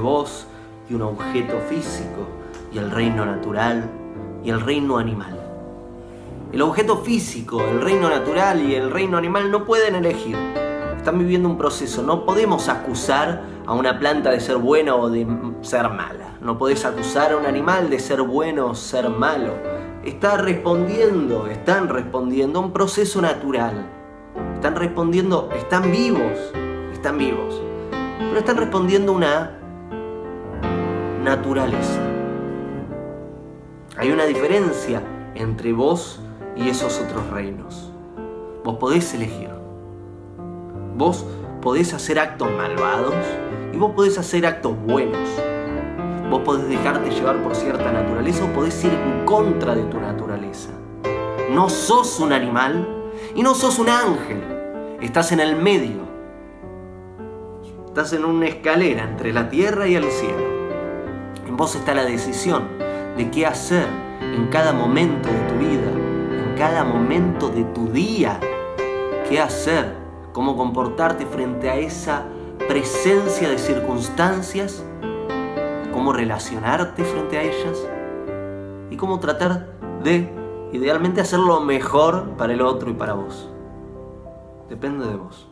vos y un objeto físico y el reino natural y el reino animal. El objeto físico, el reino natural y el reino animal no pueden elegir. Están viviendo un proceso. No podemos acusar a una planta de ser buena o de ser mala. No podés acusar a un animal de ser bueno o ser malo. Está respondiendo, están respondiendo a un proceso natural. Están respondiendo, están vivos, están vivos. Pero están respondiendo una naturaleza. Hay una diferencia entre vos y esos otros reinos. Vos podés elegir. Vos podés hacer actos malvados y vos podés hacer actos buenos. Vos podés dejarte llevar por cierta naturaleza o podés ir en contra de tu naturaleza. No sos un animal y no sos un ángel. Estás en el medio. Estás en una escalera entre la tierra y el cielo. En vos está la decisión de qué hacer en cada momento de tu vida cada momento de tu día qué hacer, cómo comportarte frente a esa presencia de circunstancias, cómo relacionarte frente a ellas y cómo tratar de, idealmente, hacer lo mejor para el otro y para vos. Depende de vos.